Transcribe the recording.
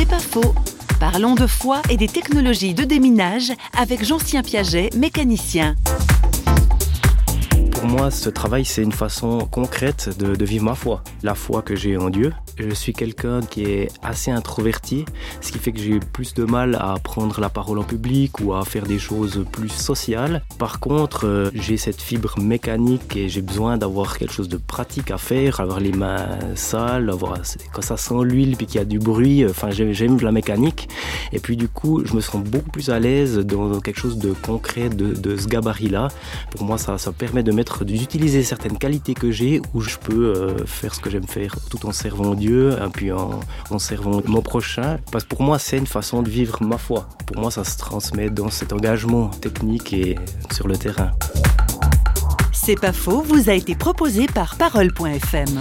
C'est pas faux. Parlons de foi et des technologies de déminage avec Jean-Sien Piaget, mécanicien. Pour moi, ce travail, c'est une façon concrète de, de, vivre ma foi. La foi que j'ai en Dieu. Je suis quelqu'un qui est assez introverti, ce qui fait que j'ai plus de mal à prendre la parole en public ou à faire des choses plus sociales. Par contre, euh, j'ai cette fibre mécanique et j'ai besoin d'avoir quelque chose de pratique à faire, avoir les mains sales, avoir, quand ça sent l'huile puis qu'il y a du bruit, enfin j'aime la mécanique. Et puis du coup, je me sens beaucoup plus à l'aise dans quelque chose de concret de, ce gabarit-là. Pour moi, ça, ça permet de mettre d'utiliser certaines qualités que j'ai où je peux euh, faire ce que j'aime faire tout en servant Dieu puis en, en servant mon prochain. Parce que pour moi, c'est une façon de vivre ma foi. Pour moi, ça se transmet dans cet engagement technique et sur le terrain. C'est pas faux, vous a été proposé par parole.fm.